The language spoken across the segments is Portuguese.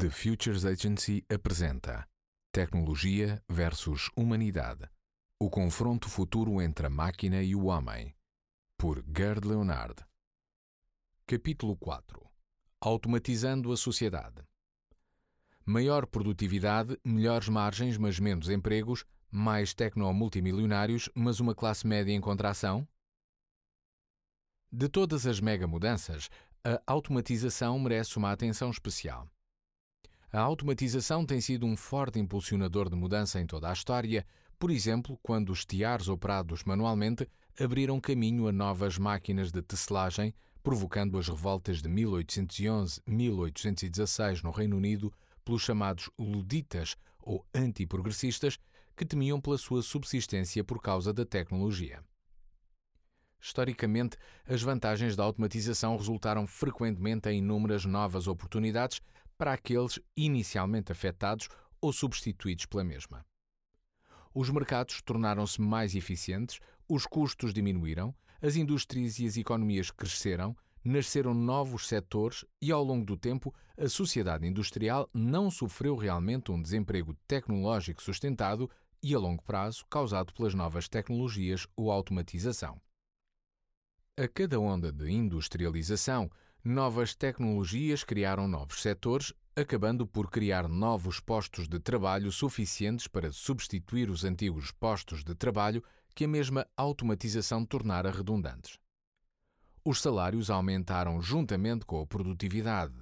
The Futures Agency apresenta Tecnologia versus Humanidade. O confronto futuro entre a máquina e o homem. Por Gerd Leonard. Capítulo 4. Automatizando a sociedade. Maior produtividade, melhores margens, mas menos empregos, mais tecno-multimilionários, mas uma classe média em contração? De todas as mega mudanças, a automatização merece uma atenção especial. A automatização tem sido um forte impulsionador de mudança em toda a história, por exemplo, quando os tiares operados manualmente abriram caminho a novas máquinas de tecelagem, provocando as revoltas de 1811-1816 no Reino Unido pelos chamados luditas ou antiprogressistas, que temiam pela sua subsistência por causa da tecnologia. Historicamente, as vantagens da automatização resultaram frequentemente em inúmeras novas oportunidades para aqueles inicialmente afetados ou substituídos pela mesma. Os mercados tornaram-se mais eficientes, os custos diminuíram, as indústrias e as economias cresceram, nasceram novos setores e, ao longo do tempo, a sociedade industrial não sofreu realmente um desemprego tecnológico sustentado e a longo prazo causado pelas novas tecnologias ou automatização. A cada onda de industrialização, novas tecnologias criaram novos setores, acabando por criar novos postos de trabalho suficientes para substituir os antigos postos de trabalho que a mesma automatização tornara redundantes. Os salários aumentaram juntamente com a produtividade,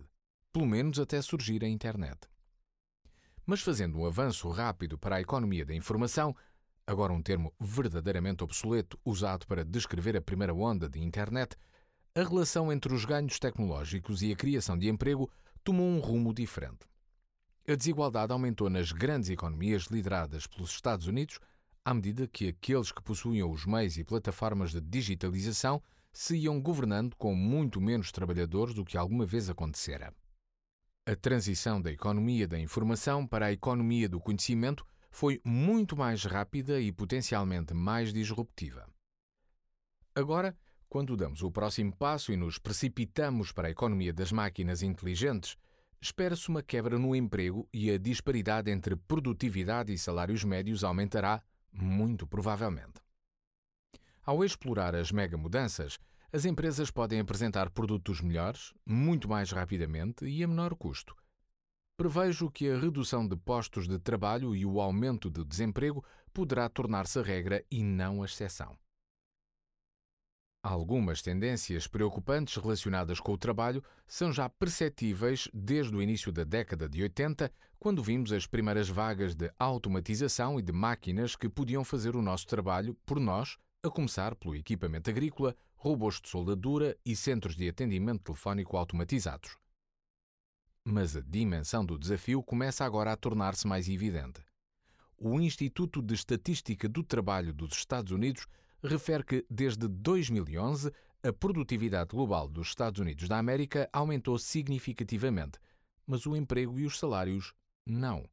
pelo menos até surgir a internet. Mas fazendo um avanço rápido para a economia da informação, agora um termo verdadeiramente obsoleto usado para descrever a primeira onda de internet, a relação entre os ganhos tecnológicos e a criação de emprego tomou um rumo diferente. A desigualdade aumentou nas grandes economias lideradas pelos Estados Unidos à medida que aqueles que possuíam os meios e plataformas de digitalização se iam governando com muito menos trabalhadores do que alguma vez acontecera. A transição da economia da informação para a economia do conhecimento foi muito mais rápida e potencialmente mais disruptiva. Agora, quando damos o próximo passo e nos precipitamos para a economia das máquinas inteligentes, espera-se uma quebra no emprego e a disparidade entre produtividade e salários médios aumentará, muito provavelmente. Ao explorar as mega mudanças, as empresas podem apresentar produtos melhores, muito mais rapidamente e a menor custo prevejo que a redução de postos de trabalho e o aumento de desemprego poderá tornar-se a regra e não a exceção. Algumas tendências preocupantes relacionadas com o trabalho são já perceptíveis desde o início da década de 80, quando vimos as primeiras vagas de automatização e de máquinas que podiam fazer o nosso trabalho por nós, a começar pelo equipamento agrícola, robôs de soldadura e centros de atendimento telefónico automatizados. Mas a dimensão do desafio começa agora a tornar-se mais evidente. O Instituto de Estatística do Trabalho dos Estados Unidos refere que, desde 2011, a produtividade global dos Estados Unidos da América aumentou significativamente, mas o emprego e os salários não.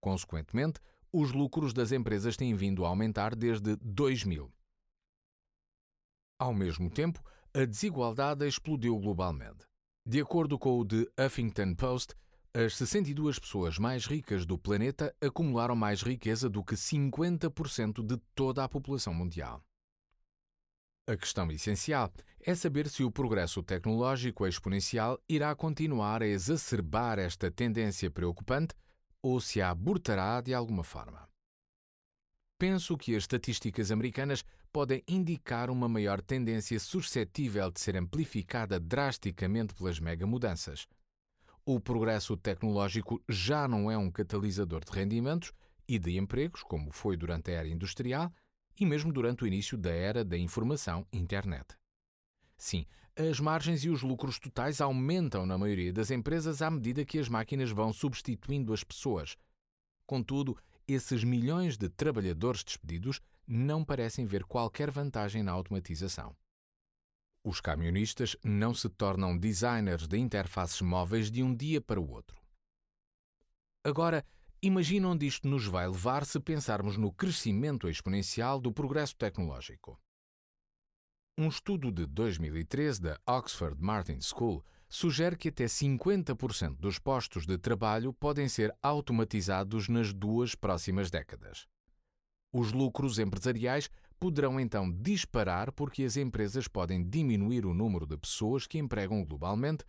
Consequentemente, os lucros das empresas têm vindo a aumentar desde 2000. Ao mesmo tempo, a desigualdade explodiu globalmente. De acordo com o The Huffington Post, as 62 pessoas mais ricas do planeta acumularam mais riqueza do que 50% de toda a população mundial. A questão essencial é saber se o progresso tecnológico exponencial irá continuar a exacerbar esta tendência preocupante ou se a abortará de alguma forma. Penso que as estatísticas americanas podem indicar uma maior tendência suscetível de ser amplificada drasticamente pelas mega mudanças. O progresso tecnológico já não é um catalisador de rendimentos e de empregos, como foi durante a era industrial e mesmo durante o início da era da informação internet. Sim, as margens e os lucros totais aumentam na maioria das empresas à medida que as máquinas vão substituindo as pessoas. Contudo, esses milhões de trabalhadores despedidos não parecem ver qualquer vantagem na automatização. Os camionistas não se tornam designers de interfaces móveis de um dia para o outro. Agora, imagina onde isto nos vai levar se pensarmos no crescimento exponencial do progresso tecnológico. Um estudo de 2013 da Oxford Martin School sugere que até 50% dos postos de trabalho podem ser automatizados nas duas próximas décadas. Os lucros empresariais poderão então disparar porque as empresas podem diminuir o número de pessoas que empregam globalmente,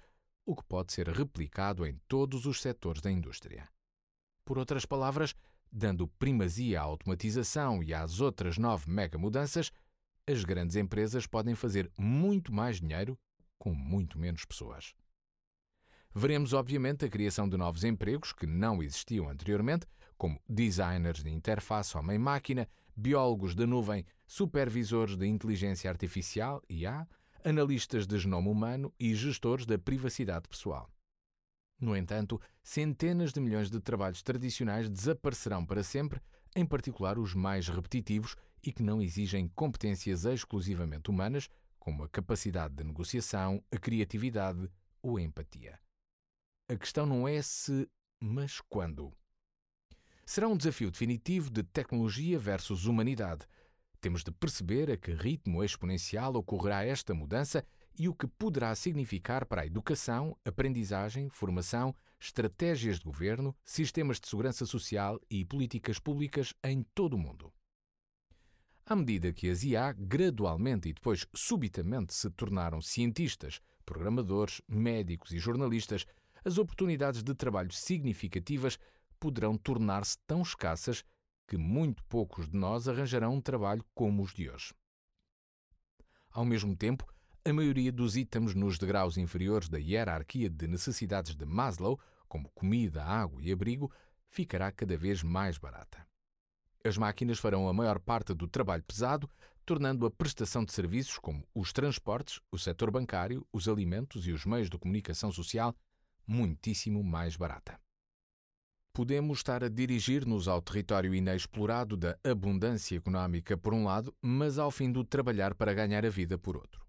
o que pode ser replicado em todos os setores da indústria. Por outras palavras, dando primazia à automatização e às outras nove mega mudanças, as grandes empresas podem fazer muito mais dinheiro com muito menos pessoas. Veremos, obviamente, a criação de novos empregos que não existiam anteriormente, como designers de interface homem-máquina, biólogos da nuvem, supervisores de inteligência artificial, IA, analistas de genoma humano e gestores da privacidade pessoal. No entanto, centenas de milhões de trabalhos tradicionais desaparecerão para sempre, em particular os mais repetitivos e que não exigem competências exclusivamente humanas, como a capacidade de negociação, a criatividade ou a empatia. A questão não é se, mas quando. Será um desafio definitivo de tecnologia versus humanidade. Temos de perceber a que ritmo exponencial ocorrerá esta mudança e o que poderá significar para a educação, aprendizagem, formação, estratégias de governo, sistemas de segurança social e políticas públicas em todo o mundo. À medida que as IA gradualmente e depois subitamente se tornaram cientistas, programadores, médicos e jornalistas, as oportunidades de trabalho significativas poderão tornar-se tão escassas que muito poucos de nós arranjarão um trabalho como os de hoje. Ao mesmo tempo, a maioria dos itens nos degraus inferiores da hierarquia de necessidades de Maslow, como comida, água e abrigo, ficará cada vez mais barata. As máquinas farão a maior parte do trabalho pesado, tornando a prestação de serviços como os transportes, o setor bancário, os alimentos e os meios de comunicação social muitíssimo mais barata. Podemos estar a dirigir-nos ao território inexplorado da abundância económica por um lado, mas ao fim do trabalhar para ganhar a vida por outro.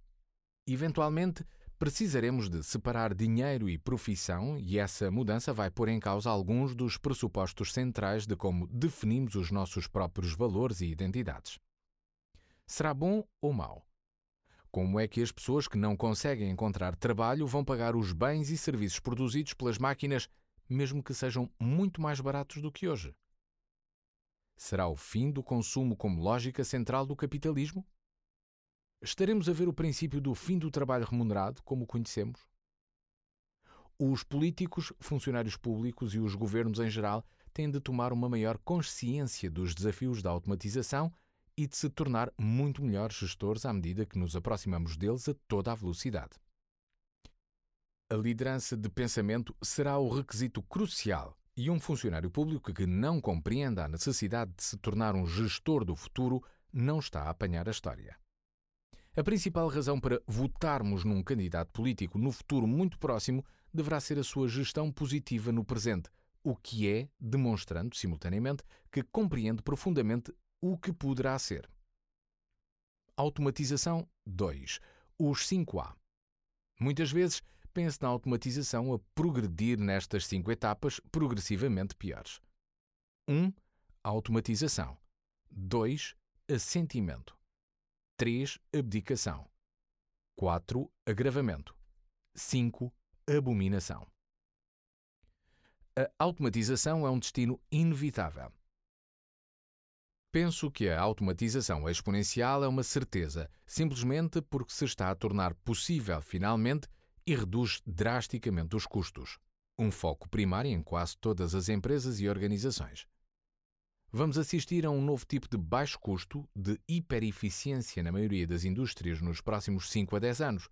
Eventualmente, precisaremos de separar dinheiro e profissão, e essa mudança vai pôr em causa alguns dos pressupostos centrais de como definimos os nossos próprios valores e identidades. Será bom ou mau? Como é que as pessoas que não conseguem encontrar trabalho vão pagar os bens e serviços produzidos pelas máquinas, mesmo que sejam muito mais baratos do que hoje? Será o fim do consumo como lógica central do capitalismo? Estaremos a ver o princípio do fim do trabalho remunerado, como o conhecemos? Os políticos, funcionários públicos e os governos em geral têm de tomar uma maior consciência dos desafios da automatização e de se tornar muito melhores gestores à medida que nos aproximamos deles a toda a velocidade. A liderança de pensamento será o requisito crucial e um funcionário público que não compreenda a necessidade de se tornar um gestor do futuro não está a apanhar a história. A principal razão para votarmos num candidato político no futuro muito próximo deverá ser a sua gestão positiva no presente, o que é demonstrando, simultaneamente, que compreende profundamente o que poderá ser. Automatização 2. Os 5A. Muitas vezes pense na automatização a progredir nestas cinco etapas progressivamente piores. 1. Um, automatização. 2. Assentimento. 3. Abdicação. 4. Agravamento. 5. Abominação. A automatização é um destino inevitável. Penso que a automatização exponencial é uma certeza, simplesmente porque se está a tornar possível finalmente e reduz drasticamente os custos. Um foco primário em quase todas as empresas e organizações vamos assistir a um novo tipo de baixo custo, de hipereficiência na maioria das indústrias nos próximos 5 a 10 anos.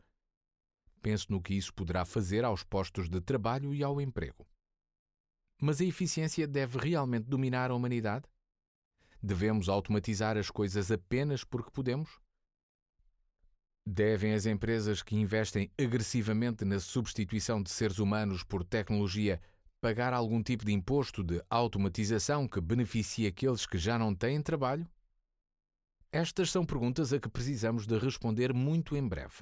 Penso no que isso poderá fazer aos postos de trabalho e ao emprego. Mas a eficiência deve realmente dominar a humanidade? Devemos automatizar as coisas apenas porque podemos? Devem as empresas que investem agressivamente na substituição de seres humanos por tecnologia pagar algum tipo de imposto de automatização que beneficie aqueles que já não têm trabalho? Estas são perguntas a que precisamos de responder muito em breve.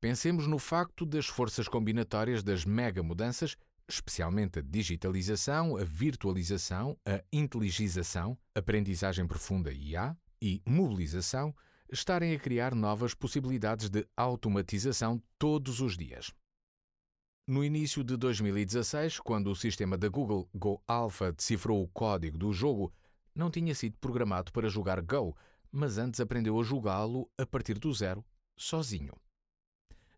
Pensemos no facto das forças combinatórias das mega mudanças, especialmente a digitalização, a virtualização, a inteligização, aprendizagem profunda IA e mobilização, estarem a criar novas possibilidades de automatização todos os dias. No início de 2016, quando o sistema da Google Go Alpha decifrou o código do jogo, não tinha sido programado para jogar Go, mas antes aprendeu a jogá-lo a partir do zero, sozinho.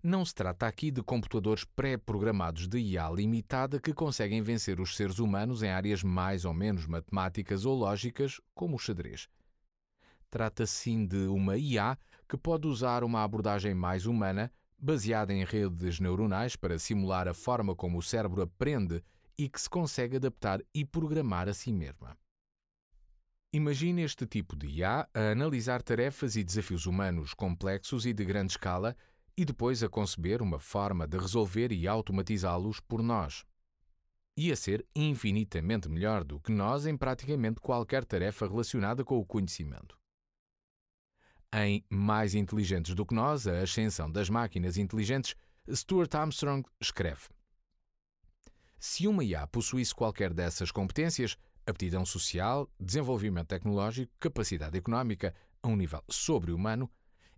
Não se trata aqui de computadores pré-programados de IA limitada que conseguem vencer os seres humanos em áreas mais ou menos matemáticas ou lógicas, como o xadrez. Trata-se sim de uma IA que pode usar uma abordagem mais humana, baseada em redes neuronais para simular a forma como o cérebro aprende e que se consegue adaptar e programar a si mesma. Imagine este tipo de IA a analisar tarefas e desafios humanos complexos e de grande escala e depois a conceber uma forma de resolver e automatizá-los por nós. E a ser infinitamente melhor do que nós em praticamente qualquer tarefa relacionada com o conhecimento. Em Mais Inteligentes do que Nós, a Ascensão das Máquinas Inteligentes, Stuart Armstrong escreve: Se uma IA possuísse qualquer dessas competências, aptidão social, desenvolvimento tecnológico, capacidade económica a um nível sobre-humano,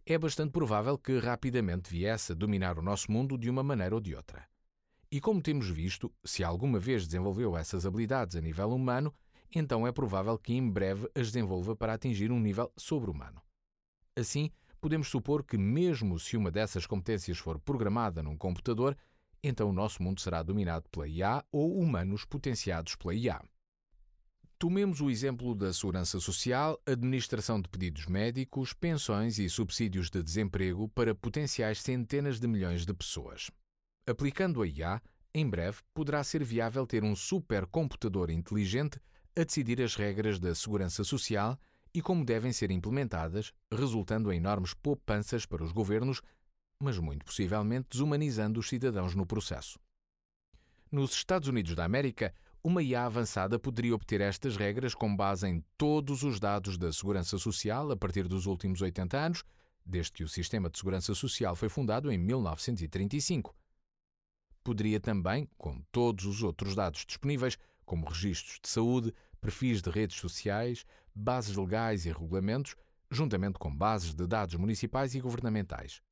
é bastante provável que rapidamente viesse a dominar o nosso mundo de uma maneira ou de outra. E como temos visto, se alguma vez desenvolveu essas habilidades a nível humano, então é provável que em breve as desenvolva para atingir um nível sobre-humano. Assim, podemos supor que, mesmo se uma dessas competências for programada num computador, então o nosso mundo será dominado pela IA ou humanos potenciados pela IA. Tomemos o exemplo da segurança social, administração de pedidos médicos, pensões e subsídios de desemprego para potenciais centenas de milhões de pessoas. Aplicando a IA, em breve poderá ser viável ter um supercomputador inteligente a decidir as regras da segurança social e como devem ser implementadas, resultando em enormes poupanças para os governos, mas muito possivelmente desumanizando os cidadãos no processo. Nos Estados Unidos da América, uma IA avançada poderia obter estas regras com base em todos os dados da Segurança Social a partir dos últimos 80 anos, desde que o Sistema de Segurança Social foi fundado em 1935. Poderia também, com todos os outros dados disponíveis, como registros de saúde, perfis de redes sociais, bases legais e regulamentos, juntamente com bases de dados municipais e governamentais.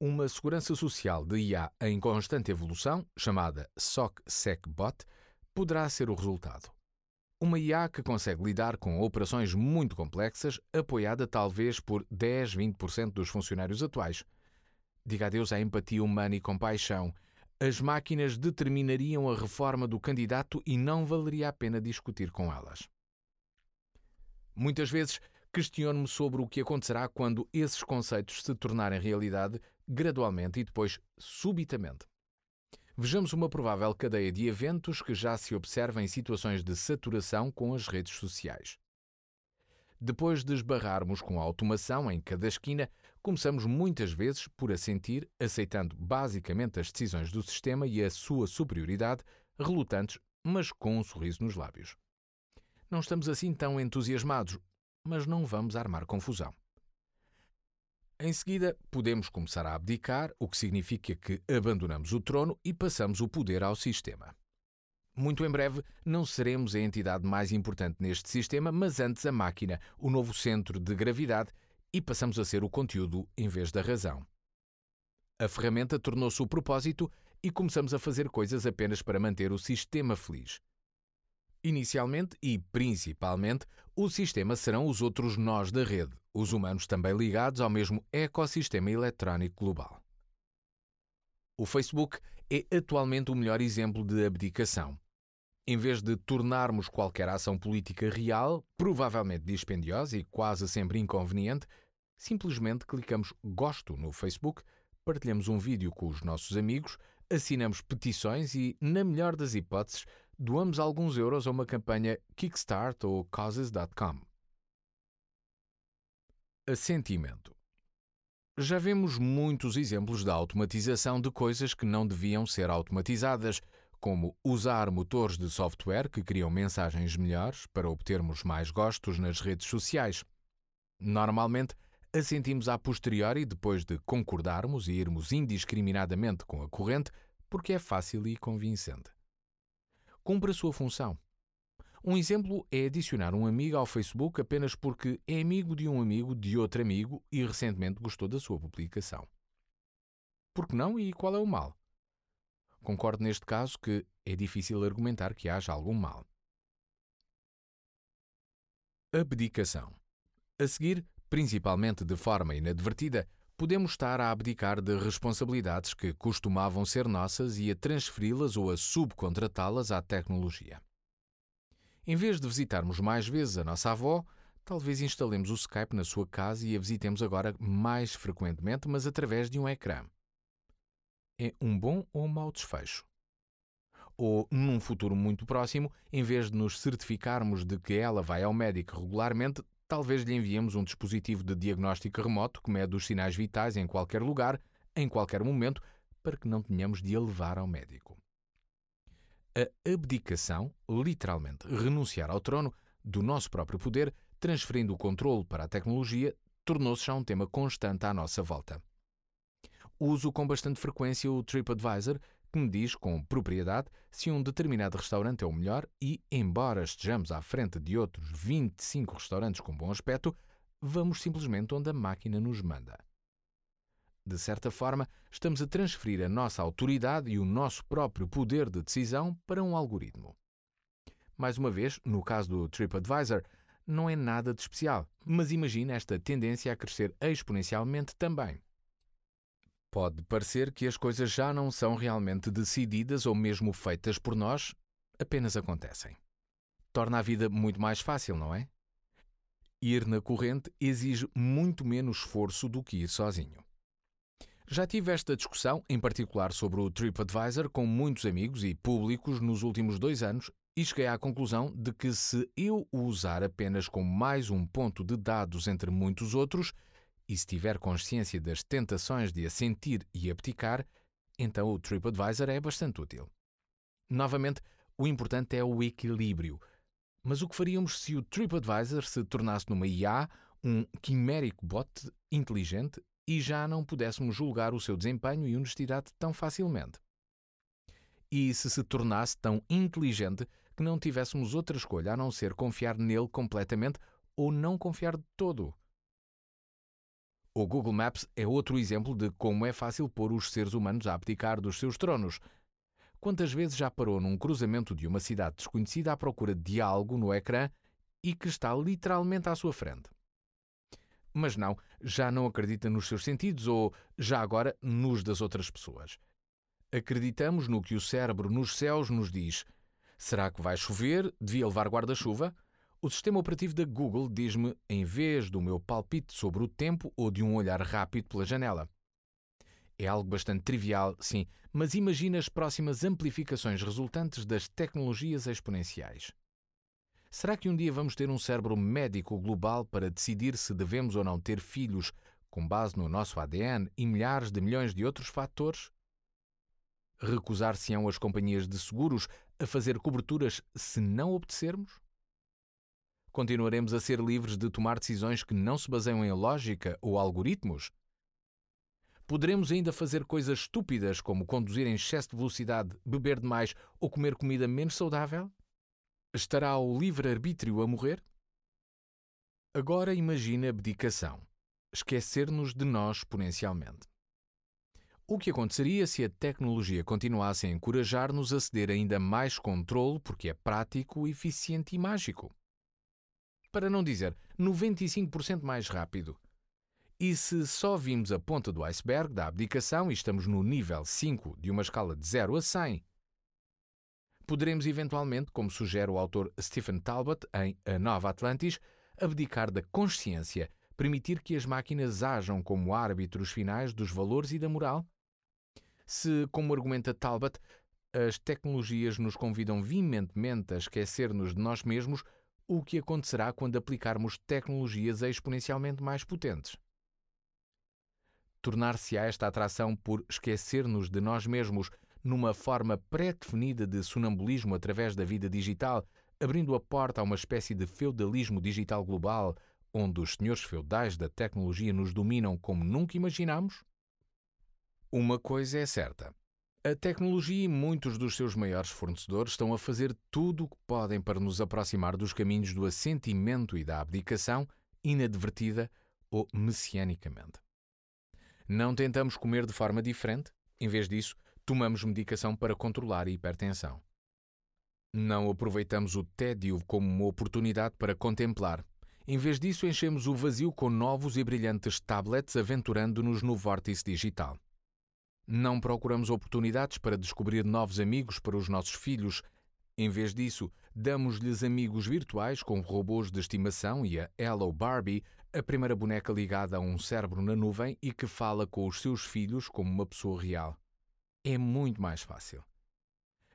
Uma segurança social de IA em constante evolução, chamada SOC-SecBot, poderá ser o resultado. Uma IA que consegue lidar com operações muito complexas, apoiada talvez por 10-20% dos funcionários atuais. Diga adeus à empatia humana e compaixão. As máquinas determinariam a reforma do candidato e não valeria a pena discutir com elas. Muitas vezes questiono-me sobre o que acontecerá quando esses conceitos se tornarem realidade gradualmente e depois subitamente. Vejamos uma provável cadeia de eventos que já se observa em situações de saturação com as redes sociais. Depois de esbarrarmos com a automação em cada esquina, começamos muitas vezes por assentir, aceitando basicamente as decisões do sistema e a sua superioridade, relutantes, mas com um sorriso nos lábios. Não estamos assim tão entusiasmados, mas não vamos armar confusão. Em seguida, podemos começar a abdicar, o que significa que abandonamos o trono e passamos o poder ao sistema. Muito em breve, não seremos a entidade mais importante neste sistema, mas antes a máquina, o novo centro de gravidade, e passamos a ser o conteúdo em vez da razão. A ferramenta tornou-se o propósito e começamos a fazer coisas apenas para manter o sistema feliz. Inicialmente e principalmente, o sistema serão os outros nós da rede, os humanos também ligados ao mesmo ecossistema eletrónico global. O Facebook é atualmente o melhor exemplo de abdicação. Em vez de tornarmos qualquer ação política real, provavelmente dispendiosa e quase sempre inconveniente, simplesmente clicamos Gosto no Facebook, partilhamos um vídeo com os nossos amigos, assinamos petições e, na melhor das hipóteses, doamos alguns euros a uma campanha Kickstart ou Causes.com. Assentimento. Já vemos muitos exemplos da automatização de coisas que não deviam ser automatizadas, como usar motores de software que criam mensagens melhores para obtermos mais gostos nas redes sociais. Normalmente, assentimos a posteriori depois de concordarmos e irmos indiscriminadamente com a corrente, porque é fácil e convincente cumpre a sua função. Um exemplo é adicionar um amigo ao Facebook apenas porque é amigo de um amigo de outro amigo e recentemente gostou da sua publicação. Por que não e qual é o mal? Concordo neste caso que é difícil argumentar que haja algum mal. Abdicação. A seguir, principalmente de forma inadvertida, podemos estar a abdicar de responsabilidades que costumavam ser nossas e a transferi-las ou a subcontratá-las à tecnologia. Em vez de visitarmos mais vezes a nossa avó, talvez instalemos o Skype na sua casa e a visitemos agora mais frequentemente, mas através de um ecrã. É um bom ou um mau desfecho? Ou, num futuro muito próximo, em vez de nos certificarmos de que ela vai ao médico regularmente, talvez lhe enviemos um dispositivo de diagnóstico remoto que mede os sinais vitais em qualquer lugar, em qualquer momento, para que não tenhamos de a levar ao médico. A abdicação, literalmente renunciar ao trono, do nosso próprio poder, transferindo o controle para a tecnologia, tornou-se já um tema constante à nossa volta. Uso com bastante frequência o TripAdvisor, que me diz com propriedade se um determinado restaurante é o melhor e, embora estejamos à frente de outros 25 restaurantes com bom aspecto, vamos simplesmente onde a máquina nos manda. De certa forma, estamos a transferir a nossa autoridade e o nosso próprio poder de decisão para um algoritmo. Mais uma vez, no caso do TripAdvisor, não é nada de especial, mas imagine esta tendência a crescer exponencialmente também. Pode parecer que as coisas já não são realmente decididas ou mesmo feitas por nós, apenas acontecem. Torna a vida muito mais fácil, não é? Ir na corrente exige muito menos esforço do que ir sozinho. Já tive esta discussão, em particular sobre o TripAdvisor, com muitos amigos e públicos nos últimos dois anos e cheguei à conclusão de que se eu o usar apenas como mais um ponto de dados entre muitos outros, e se tiver consciência das tentações de assentir e abdicar, então o TripAdvisor é bastante útil. Novamente, o importante é o equilíbrio. Mas o que faríamos se o TripAdvisor se tornasse numa IA, um quimérico bot inteligente, e já não pudéssemos julgar o seu desempenho e honestidade tão facilmente? E se se tornasse tão inteligente que não tivéssemos outra escolha a não ser confiar nele completamente ou não confiar de todo? O Google Maps é outro exemplo de como é fácil pôr os seres humanos a abdicar dos seus tronos. Quantas vezes já parou num cruzamento de uma cidade desconhecida à procura de algo no ecrã e que está literalmente à sua frente? Mas não, já não acredita nos seus sentidos ou, já agora, nos das outras pessoas. Acreditamos no que o cérebro nos céus nos diz. Será que vai chover? Devia levar guarda-chuva? O sistema operativo da Google diz-me em vez do meu palpite sobre o tempo ou de um olhar rápido pela janela. É algo bastante trivial, sim, mas imagina as próximas amplificações resultantes das tecnologias exponenciais. Será que um dia vamos ter um cérebro médico global para decidir se devemos ou não ter filhos com base no nosso ADN e milhares de milhões de outros fatores? Recusar-se-ão as companhias de seguros a fazer coberturas se não obedecermos? Continuaremos a ser livres de tomar decisões que não se baseiam em lógica ou algoritmos? Poderemos ainda fazer coisas estúpidas como conduzir em excesso de velocidade, beber demais ou comer comida menos saudável? Estará o livre-arbítrio a morrer? Agora imagine abdicação. Esquecer-nos de nós exponencialmente. O que aconteceria se a tecnologia continuasse a encorajar-nos a ceder ainda mais controle porque é prático, eficiente e mágico? Para não dizer 95% mais rápido. E se só vimos a ponta do iceberg da abdicação e estamos no nível 5 de uma escala de 0 a 100, poderemos eventualmente, como sugere o autor Stephen Talbot em A Nova Atlantis, abdicar da consciência, permitir que as máquinas ajam como árbitros finais dos valores e da moral? Se, como argumenta Talbot, as tecnologias nos convidam veementemente a esquecer-nos de nós mesmos, o que acontecerá quando aplicarmos tecnologias exponencialmente mais potentes. Tornar-se-á esta atração por esquecer-nos de nós mesmos numa forma pré-definida de sonambulismo através da vida digital, abrindo a porta a uma espécie de feudalismo digital global, onde os senhores feudais da tecnologia nos dominam como nunca imaginamos? Uma coisa é certa: A tecnologia e muitos dos seus maiores fornecedores estão a fazer tudo o que podem para nos aproximar dos caminhos do assentimento e da abdicação, inadvertida ou messianicamente. Não tentamos comer de forma diferente, em vez disso, tomamos medicação para controlar a hipertensão. Não aproveitamos o tédio como uma oportunidade para contemplar. Em vez disso, enchemos o vazio com novos e brilhantes tablets aventurando-nos no vórtice digital. Não procuramos oportunidades para descobrir novos amigos para os nossos filhos. Em vez disso, damos-lhes amigos virtuais com robôs de estimação e a Hello Barbie, a primeira boneca ligada a um cérebro na nuvem e que fala com os seus filhos como uma pessoa real. É muito mais fácil.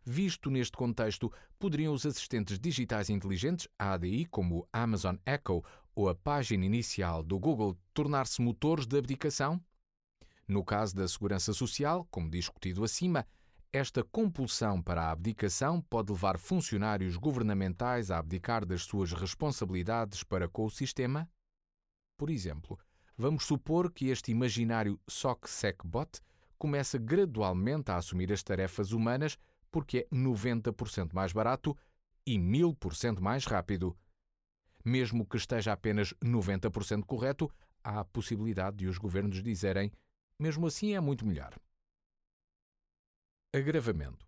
Visto neste contexto, poderiam os assistentes digitais inteligentes, a ADI, como o Amazon Echo ou a página inicial do Google, tornar-se motores de abdicação? No caso da segurança social, como discutido acima, esta compulsão para a abdicação pode levar funcionários governamentais a abdicar das suas responsabilidades para com o sistema? Por exemplo, vamos supor que este imaginário SOC-SECBot começa gradualmente a assumir as tarefas humanas porque é 90% mais barato e 1000% mais rápido. Mesmo que esteja apenas 90% correto, há a possibilidade de os governos dizerem mesmo assim, é muito melhor. Agravamento.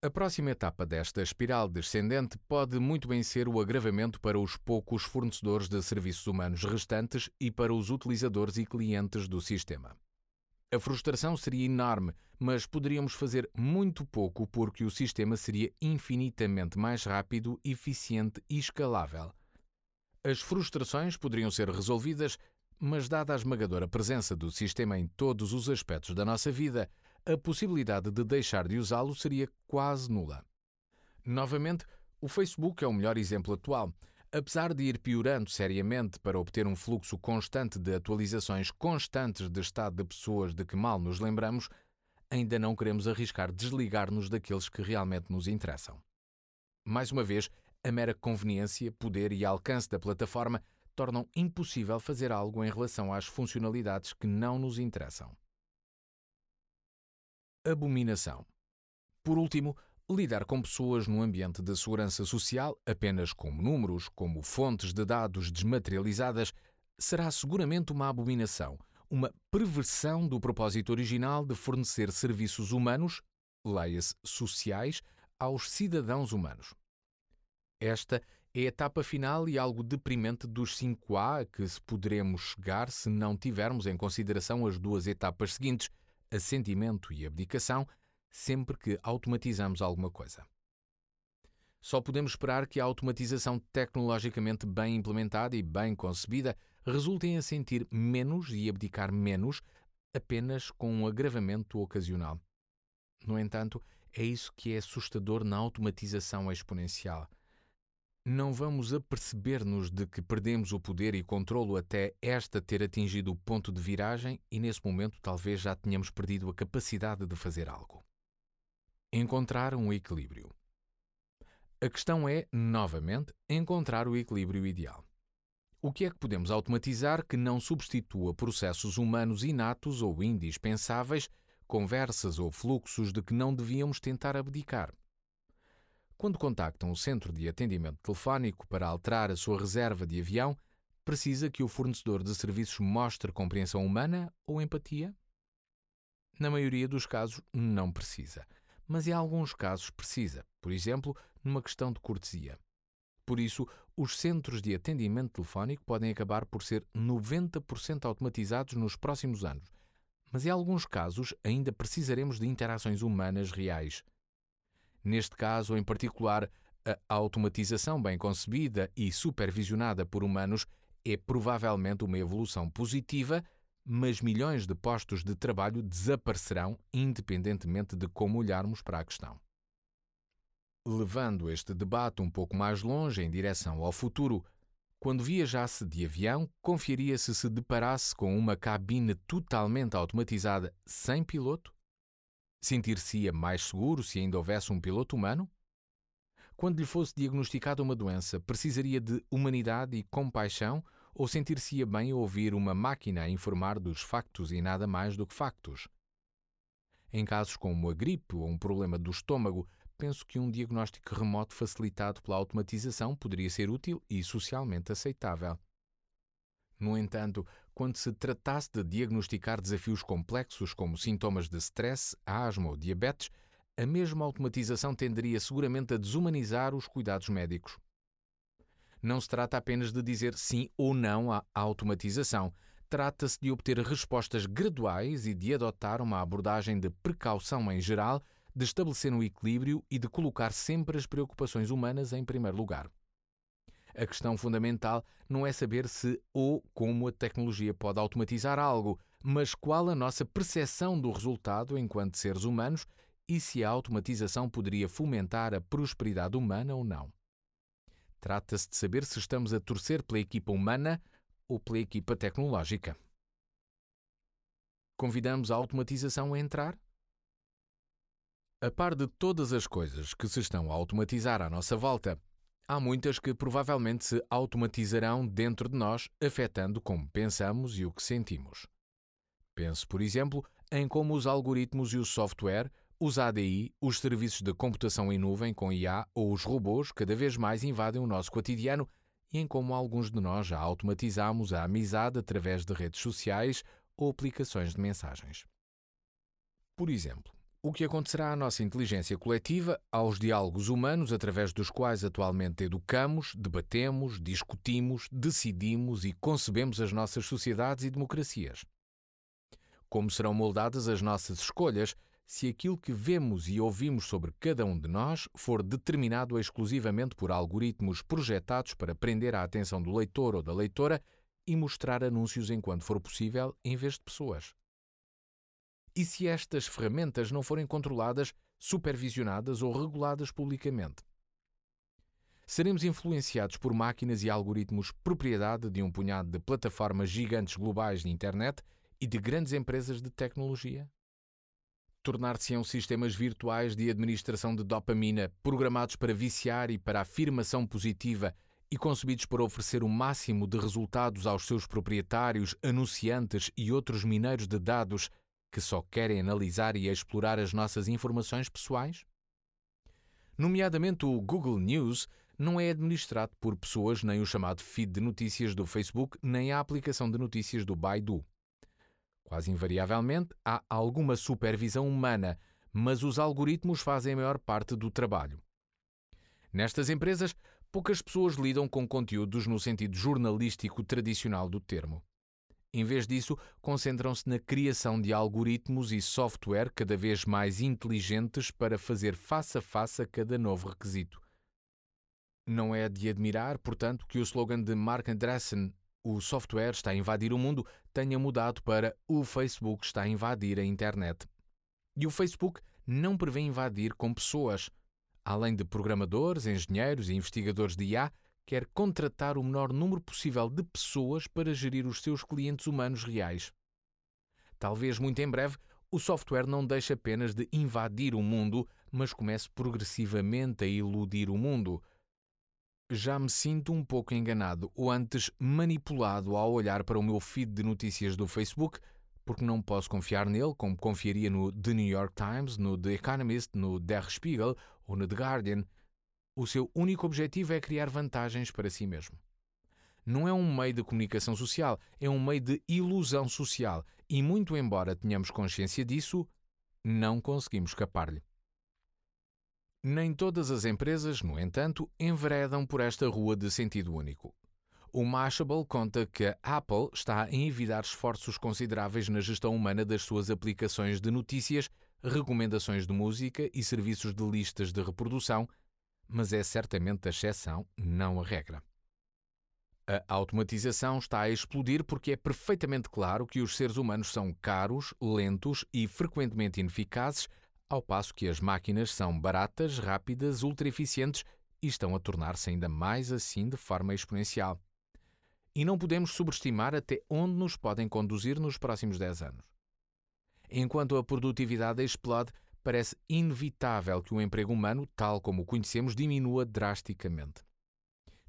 A próxima etapa desta espiral descendente pode muito bem ser o agravamento para os poucos fornecedores de serviços humanos restantes e para os utilizadores e clientes do sistema. A frustração seria enorme, mas poderíamos fazer muito pouco porque o sistema seria infinitamente mais rápido, eficiente e escalável. As frustrações poderiam ser resolvidas mas, dada a esmagadora presença do sistema em todos os aspectos da nossa vida, a possibilidade de deixar de usá-lo seria quase nula. Novamente, o Facebook é o melhor exemplo atual. Apesar de ir piorando seriamente para obter um fluxo constante de atualizações constantes de estado de pessoas de que mal nos lembramos, ainda não queremos arriscar desligar-nos daqueles que realmente nos interessam. Mais uma vez, a mera conveniência, poder e alcance da plataforma tornam impossível fazer algo em relação às funcionalidades que não nos interessam. Abominação. Por último, lidar com pessoas no ambiente de segurança social apenas como números, como fontes de dados desmaterializadas, será seguramente uma abominação, uma perversão do propósito original de fornecer serviços humanos, leia-se sociais, aos cidadãos humanos. Esta é a etapa final e algo deprimente dos 5A a que se poderemos chegar se não tivermos em consideração as duas etapas seguintes, assentimento e abdicação, sempre que automatizamos alguma coisa. Só podemos esperar que a automatização tecnologicamente bem implementada e bem concebida resulte em assentir menos e abdicar menos, apenas com um agravamento ocasional. No entanto, é isso que é assustador na automatização exponencial não vamos aperceber-nos de que perdemos o poder e controlo até esta ter atingido o ponto de viragem e nesse momento talvez já tenhamos perdido a capacidade de fazer algo. Encontrar um equilíbrio. A questão é, novamente, encontrar o equilíbrio ideal. O que é que podemos automatizar que não substitua processos humanos inatos ou indispensáveis, conversas ou fluxos de que não devíamos tentar abdicar? Quando contactam o centro de atendimento telefónico para alterar a sua reserva de avião, precisa que o fornecedor de serviços mostre compreensão humana ou empatia? Na maioria dos casos, não precisa, mas em alguns casos precisa, por exemplo, numa questão de cortesia. Por isso, os centros de atendimento telefónico podem acabar por ser 90% automatizados nos próximos anos, mas em alguns casos ainda precisaremos de interações humanas reais. Neste caso, em particular, a automatização bem concebida e supervisionada por humanos é provavelmente uma evolução positiva, mas milhões de postos de trabalho desaparecerão independentemente de como olharmos para a questão. Levando este debate um pouco mais longe em direção ao futuro, quando viajasse de avião, confiaria se se deparasse com uma cabine totalmente automatizada sem piloto? Sentir-se-ia mais seguro se ainda houvesse um piloto humano? Quando lhe fosse diagnosticada uma doença, precisaria de humanidade e compaixão ou sentir-se-ia bem a ouvir uma máquina a informar dos factos e nada mais do que factos? Em casos como a gripe ou um problema do estômago, penso que um diagnóstico remoto facilitado pela automatização poderia ser útil e socialmente aceitável. No entanto, quando se tratasse de diagnosticar desafios complexos como sintomas de stress, asma ou diabetes, a mesma automatização tenderia seguramente a desumanizar os cuidados médicos. Não se trata apenas de dizer sim ou não à automatização, trata-se de obter respostas graduais e de adotar uma abordagem de precaução em geral, de estabelecer um equilíbrio e de colocar sempre as preocupações humanas em primeiro lugar. A questão fundamental não é saber se ou como a tecnologia pode automatizar algo, mas qual a nossa percepção do resultado enquanto seres humanos e se a automatização poderia fomentar a prosperidade humana ou não. Trata-se de saber se estamos a torcer pela equipa humana ou pela equipa tecnológica. Convidamos a automatização a entrar? A par de todas as coisas que se estão a automatizar à nossa volta, Há muitas que provavelmente se automatizarão dentro de nós, afetando como pensamos e o que sentimos. Pense, por exemplo, em como os algoritmos e o software, os ADI, os serviços de computação em nuvem com IA ou os robôs cada vez mais invadem o nosso cotidiano e em como alguns de nós já automatizamos a amizade através de redes sociais ou aplicações de mensagens. Por exemplo, o que acontecerá à nossa inteligência coletiva, aos diálogos humanos através dos quais atualmente educamos, debatemos, discutimos, decidimos e concebemos as nossas sociedades e democracias. Como serão moldadas as nossas escolhas se aquilo que vemos e ouvimos sobre cada um de nós for determinado exclusivamente por algoritmos projetados para prender a atenção do leitor ou da leitora e mostrar anúncios enquanto for possível, em vez de pessoas? E se estas ferramentas não forem controladas, supervisionadas ou reguladas publicamente? Seremos influenciados por máquinas e algoritmos propriedade de um punhado de plataformas gigantes globais de internet e de grandes empresas de tecnologia? Tornar-se-ão sistemas virtuais de administração de dopamina programados para viciar e para afirmação positiva e concebidos para oferecer o máximo de resultados aos seus proprietários, anunciantes e outros mineiros de dados que só querem analisar e explorar as nossas informações pessoais? Nomeadamente o Google News não é administrado por pessoas nem o chamado feed de notícias do Facebook nem a aplicação de notícias do Baidu. Quase invariavelmente há alguma supervisão humana, mas os algoritmos fazem a maior parte do trabalho. Nestas empresas, poucas pessoas lidam com conteúdos no sentido jornalístico tradicional do termo. Em vez disso, concentram-se na criação de algoritmos e software cada vez mais inteligentes para fazer face a face a cada novo requisito. Não é de admirar, portanto, que o slogan de Mark Andreessen, o software está a invadir o mundo, tenha mudado para o Facebook está a invadir a internet. E o Facebook não prevê invadir com pessoas. Além de programadores, engenheiros e investigadores de IA, quer contratar o menor número possível de pessoas para gerir os seus clientes humanos reais. Talvez muito em breve o software não deixe apenas de invadir o mundo, mas comece progressivamente a iludir o mundo. Já me sinto um pouco enganado, ou antes manipulado ao olhar para o meu feed de notícias do Facebook, porque não posso confiar nele como confiaria no The New York Times, no The Economist, no Der Spiegel ou no The Guardian. O seu único objetivo é criar vantagens para si mesmo. Não é um meio de comunicação social, é um meio de ilusão social e, muito embora tenhamos consciência disso, não conseguimos escapar-lhe. Nem todas as empresas, no entanto, enveredam por esta rua de sentido único. O Mashable conta que a Apple está a envidar esforços consideráveis na gestão humana das suas aplicações de notícias, recomendações de música e serviços de listas de reprodução mas é certamente a exceção, não a regra. A automatização está a explodir porque é perfeitamente claro que os seres humanos são caros, lentos e frequentemente ineficazes, ao passo que as máquinas são baratas, rápidas, ultra-eficientes e estão a tornar-se ainda mais assim de forma exponencial. E não podemos subestimar até onde nos podem conduzir nos próximos 10 anos. Enquanto a produtividade explode, parece inevitável que o emprego humano, tal como o conhecemos, diminua drasticamente.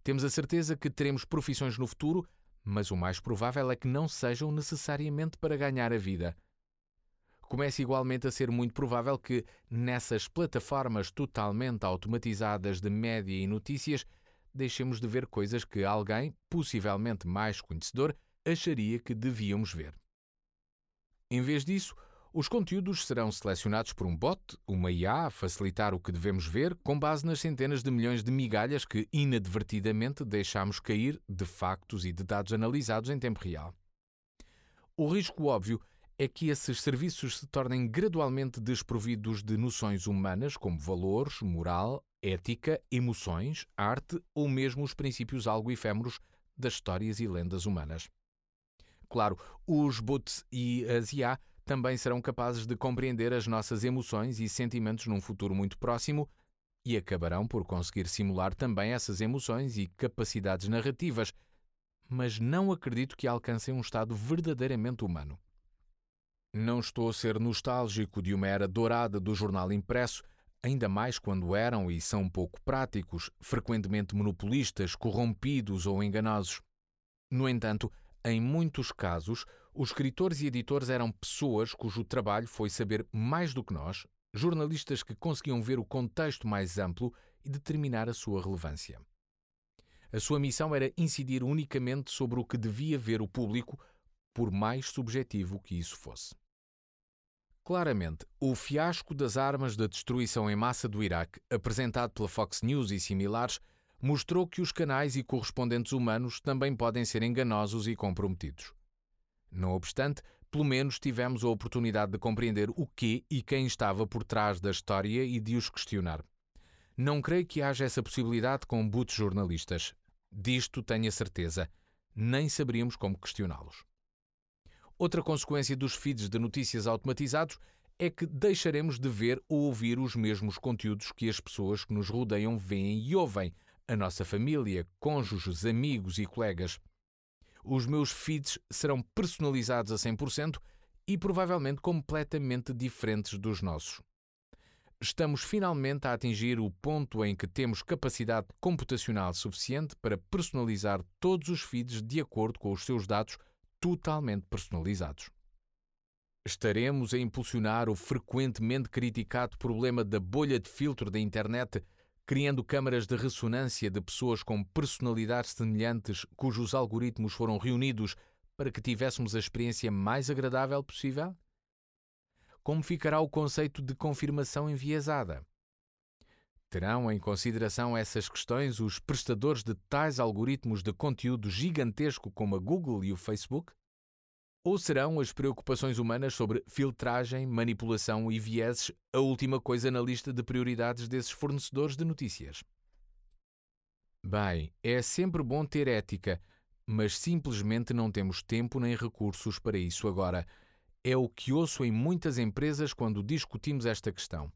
Temos a certeza que teremos profissões no futuro, mas o mais provável é que não sejam necessariamente para ganhar a vida. começa igualmente a ser muito provável que, nessas plataformas totalmente automatizadas de média e notícias, deixemos de ver coisas que alguém, possivelmente mais conhecedor, acharia que devíamos ver. Em vez disso, os conteúdos serão selecionados por um bot, uma IA, a facilitar o que devemos ver, com base nas centenas de milhões de migalhas que inadvertidamente deixamos cair de factos e de dados analisados em tempo real. O risco óbvio é que esses serviços se tornem gradualmente desprovidos de noções humanas como valores, moral, ética, emoções, arte ou mesmo os princípios algo efêmeros das histórias e lendas humanas. Claro, os bots e as IA também serão capazes de compreender as nossas emoções e sentimentos num futuro muito próximo e acabarão por conseguir simular também essas emoções e capacidades narrativas, mas não acredito que alcancem um estado verdadeiramente humano. Não estou a ser nostálgico de uma era dourada do jornal impresso, ainda mais quando eram e são pouco práticos, frequentemente monopolistas, corrompidos ou enganosos. No entanto, em muitos casos, os escritores e editores eram pessoas cujo trabalho foi saber mais do que nós, jornalistas que conseguiam ver o contexto mais amplo e determinar a sua relevância. A sua missão era incidir unicamente sobre o que devia ver o público, por mais subjetivo que isso fosse. Claramente, o fiasco das armas de destruição em massa do Iraque, apresentado pela Fox News e similares, mostrou que os canais e correspondentes humanos também podem ser enganosos e comprometidos. Não obstante, pelo menos tivemos a oportunidade de compreender o que e quem estava por trás da história e de os questionar. Não creio que haja essa possibilidade com butos jornalistas. Disto tenho a certeza. Nem saberíamos como questioná-los. Outra consequência dos feeds de notícias automatizados é que deixaremos de ver ou ouvir os mesmos conteúdos que as pessoas que nos rodeiam veem e ouvem, a nossa família, cônjuges, amigos e colegas. Os meus feeds serão personalizados a 100% e provavelmente completamente diferentes dos nossos. Estamos finalmente a atingir o ponto em que temos capacidade computacional suficiente para personalizar todos os feeds de acordo com os seus dados totalmente personalizados. Estaremos a impulsionar o frequentemente criticado problema da bolha de filtro da internet, criando câmaras de ressonância de pessoas com personalidades semelhantes cujos algoritmos foram reunidos para que tivéssemos a experiência mais agradável possível? Como ficará o conceito de confirmação enviesada? Terão em consideração essas questões os prestadores de tais algoritmos de conteúdo gigantesco como a Google e o Facebook? Ou serão as preocupações humanas sobre filtragem, manipulação e vieses a última coisa na lista de prioridades desses fornecedores de notícias? Bem, é sempre bom ter ética, mas simplesmente não temos tempo nem recursos para isso agora. É o que ouço em muitas empresas quando discutimos esta questão.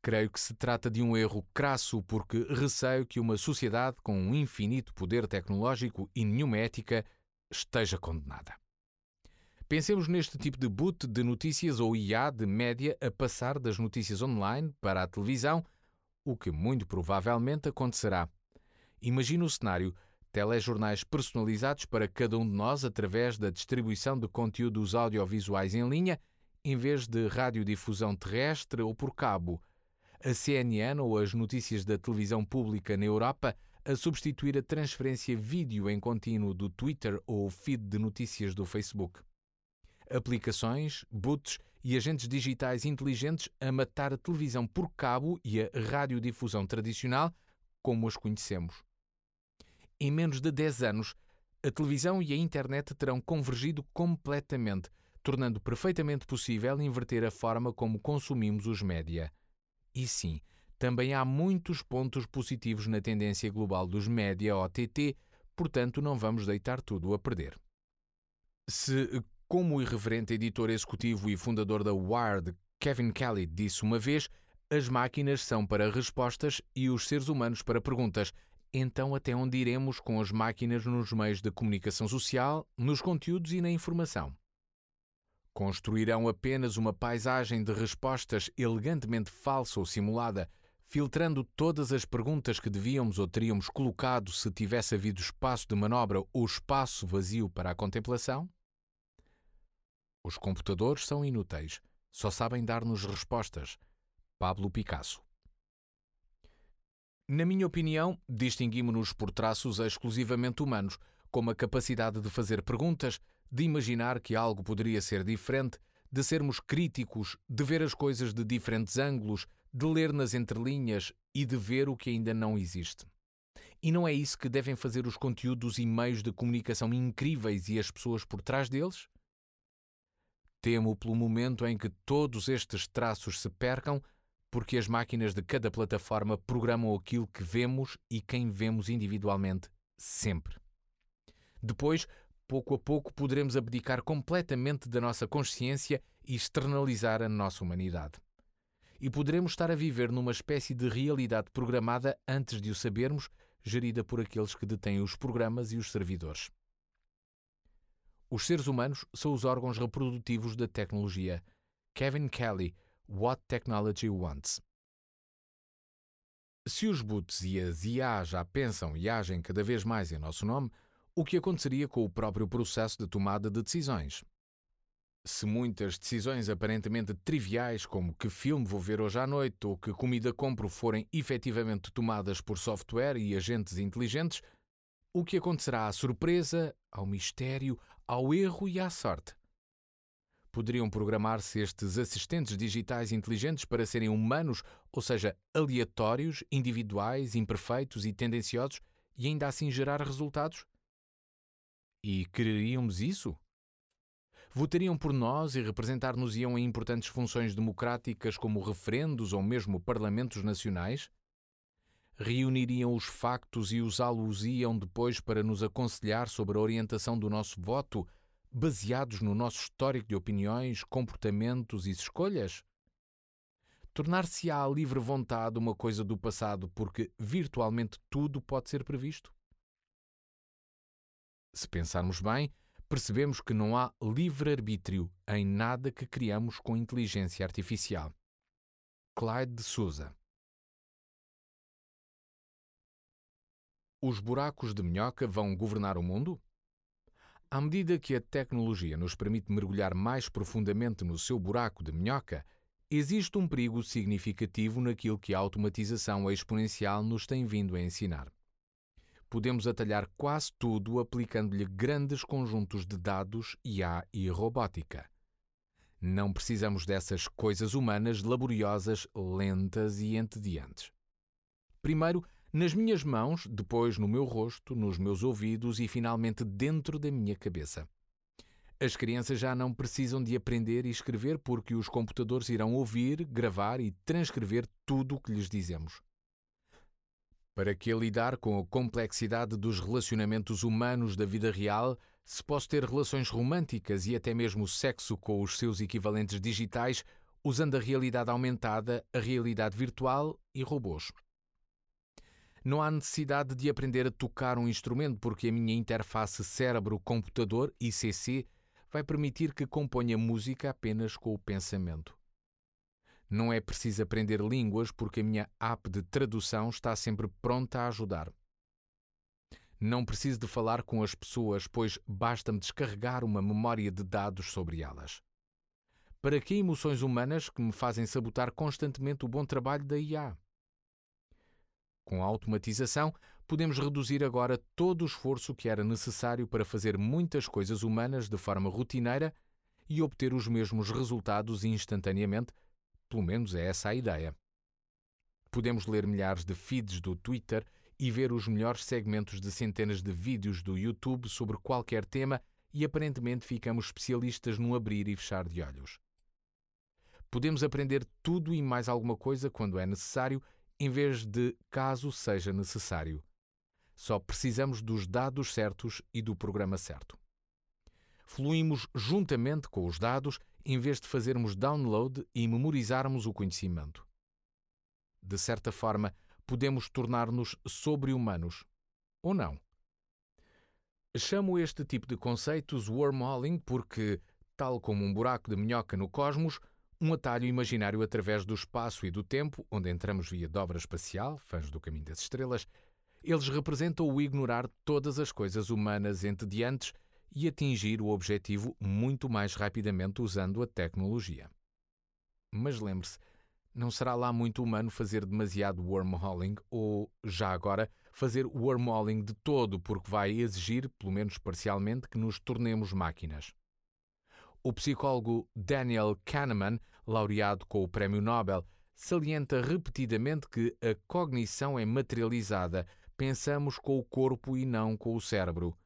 Creio que se trata de um erro crasso porque receio que uma sociedade com um infinito poder tecnológico e nenhuma ética esteja condenada. Pensemos neste tipo de boot de notícias ou IA de média a passar das notícias online para a televisão, o que muito provavelmente acontecerá. Imagine o cenário: telejornais personalizados para cada um de nós através da distribuição de conteúdos audiovisuais em linha, em vez de radiodifusão terrestre ou por cabo a CNN ou as notícias da televisão pública na Europa a substituir a transferência vídeo em contínuo do Twitter ou o feed de notícias do Facebook. Aplicações, boots e agentes digitais inteligentes a matar a televisão por cabo e a radiodifusão tradicional como as conhecemos. Em menos de 10 anos, a televisão e a internet terão convergido completamente, tornando perfeitamente possível inverter a forma como consumimos os média. E sim, também há muitos pontos positivos na tendência global dos média OTT, portanto não vamos deitar tudo a perder. Se, como o irreverente editor executivo e fundador da Wired, Kevin Kelly, disse uma vez, as máquinas são para respostas e os seres humanos para perguntas, então até onde iremos com as máquinas nos meios de comunicação social, nos conteúdos e na informação? Construirão apenas uma paisagem de respostas elegantemente falsa ou simulada, filtrando todas as perguntas que devíamos ou teríamos colocado se tivesse havido espaço de manobra ou espaço vazio para a contemplação? Os computadores são inúteis, só sabem dar-nos respostas. Pablo Picasso. Na minha opinião, distinguimos-nos por traços exclusivamente humanos, como a capacidade de fazer perguntas, de imaginar que algo poderia ser diferente, de sermos críticos, de ver as coisas de diferentes ângulos, de ler nas entrelinhas e de ver o que ainda não existe. E não é isso que devem fazer os conteúdos e meios de comunicação incríveis e as pessoas por trás deles? Temo pelo momento em que todos estes traços se percam, porque as máquinas de cada plataforma programam aquilo que vemos e quem vemos individualmente, sempre. Depois, pouco a pouco, poderemos abdicar completamente da nossa consciência e externalizar a nossa humanidade. E poderemos estar a viver numa espécie de realidade programada antes de o sabermos, gerida por aqueles que detêm os programas e os servidores. Os seres humanos são os órgãos reprodutivos da tecnologia. Kevin Kelly, What Technology Wants. Se os bots e as IA já pensam e agem cada vez mais em nosso nome, o que aconteceria com o próprio processo de tomada de decisões. Se muitas decisões aparentemente triviais, como que filme vou ver hoje à noite ou que comida compro, forem efetivamente tomadas por software e agentes inteligentes, o que acontecerá à surpresa, ao mistério, ao erro e à sorte? Poderiam programar-se estes assistentes digitais inteligentes para serem humanos, ou seja, aleatórios, individuais, imperfeitos e tendenciosos, e ainda assim gerar resultados? E quereríamos isso? Votariam por nós e representar-nos-iam em importantes funções democráticas como referendos ou mesmo parlamentos nacionais? Reuniriam os factos e usá-los-iam depois para nos aconselhar sobre a orientação do nosso voto, baseados no nosso histórico de opiniões, comportamentos e escolhas? Tornar-se-á a livre vontade uma coisa do passado porque virtualmente tudo pode ser previsto? Se pensarmos bem, percebemos que não há livre-arbítrio em nada que criamos com inteligência artificial. Clyde de Souza Os buracos de minhoca vão governar o mundo? À medida que a tecnologia nos permite mergulhar mais profundamente no seu buraco de minhoca, existe um perigo significativo naquilo que a automatização exponencial nos tem vindo a ensinar podemos atalhar quase tudo aplicando-lhe grandes conjuntos de dados, IA e robótica. Não precisamos dessas coisas humanas laboriosas, lentas e entediantes. Primeiro, nas minhas mãos, depois no meu rosto, nos meus ouvidos e finalmente dentro da minha cabeça. As crianças já não precisam de aprender e escrever porque os computadores irão ouvir, gravar e transcrever tudo o que lhes dizemos. Para que lidar com a complexidade dos relacionamentos humanos da vida real, se possa ter relações românticas e até mesmo sexo com os seus equivalentes digitais, usando a realidade aumentada, a realidade virtual e robôs. Não há necessidade de aprender a tocar um instrumento porque a minha interface cérebro-computador, ICC, vai permitir que componha música apenas com o pensamento. Não é preciso aprender línguas porque a minha app de tradução está sempre pronta a ajudar. Não preciso de falar com as pessoas, pois basta-me descarregar uma memória de dados sobre elas. Para que emoções humanas que me fazem sabotar constantemente o bom trabalho da IA? Com a automatização, podemos reduzir agora todo o esforço que era necessário para fazer muitas coisas humanas de forma rotineira e obter os mesmos resultados instantaneamente pelo menos é essa a ideia. Podemos ler milhares de feeds do Twitter e ver os melhores segmentos de centenas de vídeos do YouTube sobre qualquer tema e aparentemente ficamos especialistas no abrir e fechar de olhos. Podemos aprender tudo e mais alguma coisa quando é necessário, em vez de caso seja necessário. Só precisamos dos dados certos e do programa certo. Fluímos juntamente com os dados em vez de fazermos download e memorizarmos o conhecimento. De certa forma, podemos tornar-nos sobre-humanos. Ou não? Chamo este tipo de conceitos wormholing porque, tal como um buraco de minhoca no cosmos, um atalho imaginário através do espaço e do tempo, onde entramos via dobra espacial, fãs do caminho das estrelas, eles representam o ignorar todas as coisas humanas entediantes e atingir o objetivo muito mais rapidamente usando a tecnologia. Mas lembre-se, não será lá muito humano fazer demasiado wormholing ou, já agora, fazer wormholing de todo, porque vai exigir, pelo menos parcialmente, que nos tornemos máquinas. O psicólogo Daniel Kahneman, laureado com o Prémio Nobel, salienta repetidamente que a cognição é materializada, pensamos com o corpo e não com o cérebro.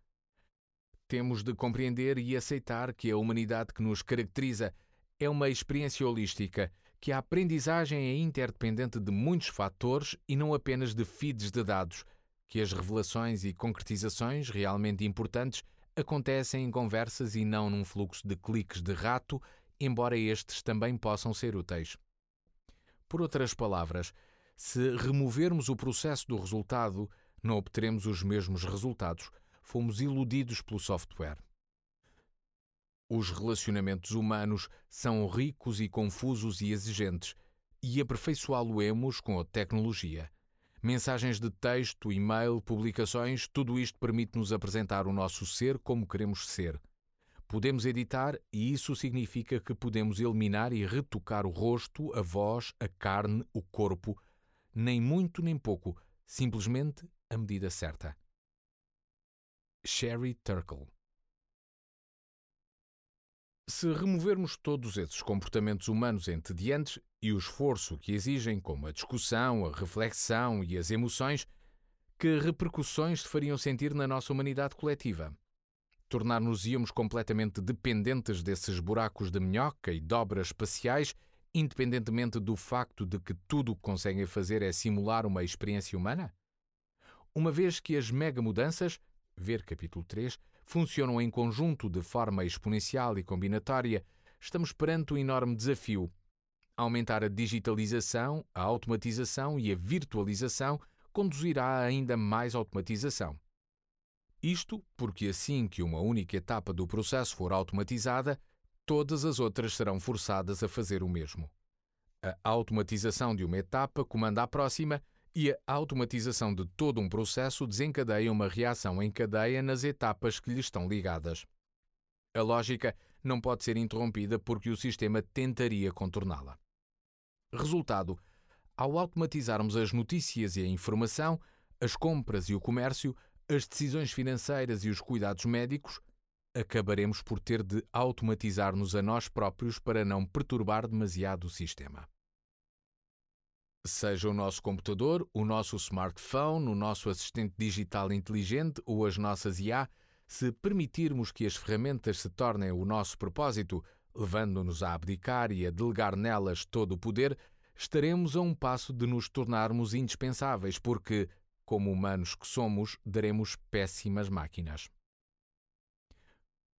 Temos de compreender e aceitar que a humanidade que nos caracteriza é uma experiência holística, que a aprendizagem é interdependente de muitos fatores e não apenas de feeds de dados, que as revelações e concretizações realmente importantes acontecem em conversas e não num fluxo de cliques de rato, embora estes também possam ser úteis. Por outras palavras, se removermos o processo do resultado, não obteremos os mesmos resultados. Fomos iludidos pelo software. Os relacionamentos humanos são ricos e confusos e exigentes, e aperfeiçoá-lo-emos com a tecnologia. Mensagens de texto, e-mail, publicações, tudo isto permite-nos apresentar o nosso ser como queremos ser. Podemos editar e isso significa que podemos eliminar e retocar o rosto, a voz, a carne, o corpo, nem muito nem pouco, simplesmente a medida certa. Sherry Turkle Se removermos todos esses comportamentos humanos entediantes e o esforço que exigem, como a discussão, a reflexão e as emoções, que repercussões se fariam sentir na nossa humanidade coletiva? Tornar-nos-íamos completamente dependentes desses buracos de minhoca e dobras espaciais, independentemente do facto de que tudo o que conseguem fazer é simular uma experiência humana? Uma vez que as mega mudanças, ver capítulo 3, funcionam em conjunto de forma exponencial e combinatória, estamos perante um enorme desafio. Aumentar a digitalização, a automatização e a virtualização conduzirá a ainda mais automatização. Isto porque assim que uma única etapa do processo for automatizada, todas as outras serão forçadas a fazer o mesmo. A automatização de uma etapa comanda a próxima e a automatização de todo um processo desencadeia uma reação em cadeia nas etapas que lhe estão ligadas. A lógica não pode ser interrompida porque o sistema tentaria contorná-la. Resultado: ao automatizarmos as notícias e a informação, as compras e o comércio, as decisões financeiras e os cuidados médicos, acabaremos por ter de automatizar-nos a nós próprios para não perturbar demasiado o sistema. Seja o nosso computador, o nosso smartphone, o nosso assistente digital inteligente ou as nossas IA, se permitirmos que as ferramentas se tornem o nosso propósito, levando-nos a abdicar e a delegar nelas todo o poder, estaremos a um passo de nos tornarmos indispensáveis, porque como humanos que somos, daremos péssimas máquinas.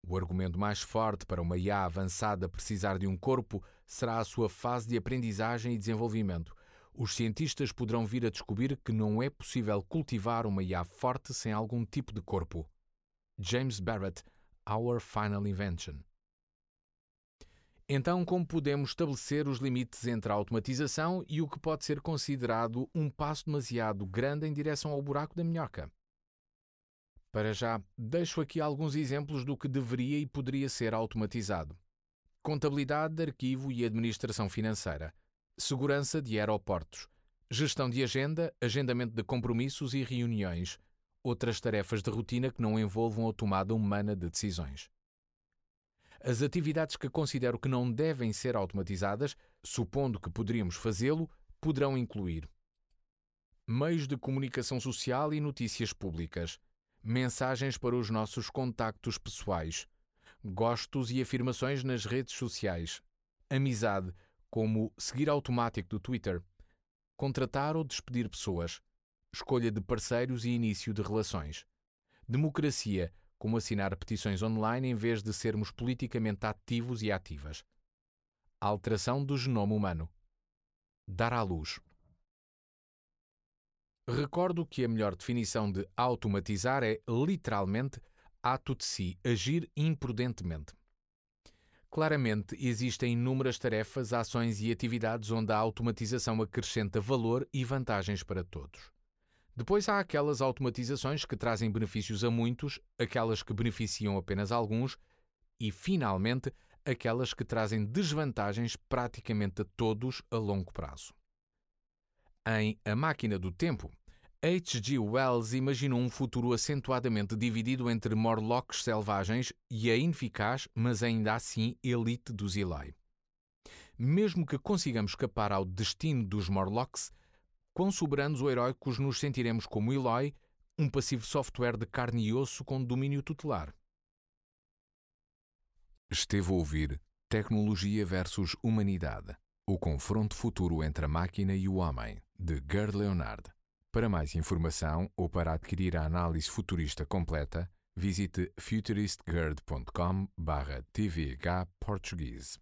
O argumento mais forte para uma IA avançada precisar de um corpo será a sua fase de aprendizagem e desenvolvimento. Os cientistas poderão vir a descobrir que não é possível cultivar uma IA forte sem algum tipo de corpo. James Barrett, Our Final Invention. Então, como podemos estabelecer os limites entre a automatização e o que pode ser considerado um passo demasiado grande em direção ao buraco da minhoca? Para já, deixo aqui alguns exemplos do que deveria e poderia ser automatizado: contabilidade, arquivo e administração financeira, segurança de aeroportos, gestão de agenda, agendamento de compromissos e reuniões, outras tarefas de rotina que não envolvam a tomada humana de decisões. As atividades que considero que não devem ser automatizadas, supondo que poderíamos fazê-lo, poderão incluir meios de comunicação social e notícias públicas, mensagens para os nossos contactos pessoais, gostos e afirmações nas redes sociais, amizade, como seguir automático do Twitter, contratar ou despedir pessoas, escolha de parceiros e início de relações, democracia, como assinar petições online em vez de sermos politicamente ativos e ativas. Alteração do genoma humano. Dar à luz. Recordo que a melhor definição de automatizar é, literalmente, ato de si, agir imprudentemente. Claramente, existem inúmeras tarefas, ações e atividades onde a automatização acrescenta valor e vantagens para todos. Depois há aquelas automatizações que trazem benefícios a muitos, aquelas que beneficiam apenas alguns e, finalmente, aquelas que trazem desvantagens praticamente a todos a longo prazo. Em A Máquina do Tempo, H.G. Wells imaginou um futuro acentuadamente dividido entre Morlocks selvagens e a ineficaz, mas ainda assim elite dos Eloi. Mesmo que consigamos escapar ao destino dos Morlocks, quão soberanos ou heróicos nos sentiremos como Eloi, um passivo software de carne e osso com domínio tutelar? Esteve a ouvir Tecnologia versus Humanidade o confronto futuro entre a máquina e o homem, de Gerd Leonard. Para mais informação ou para adquirir a análise futurista completa, visite futuristgird.com/tvh português.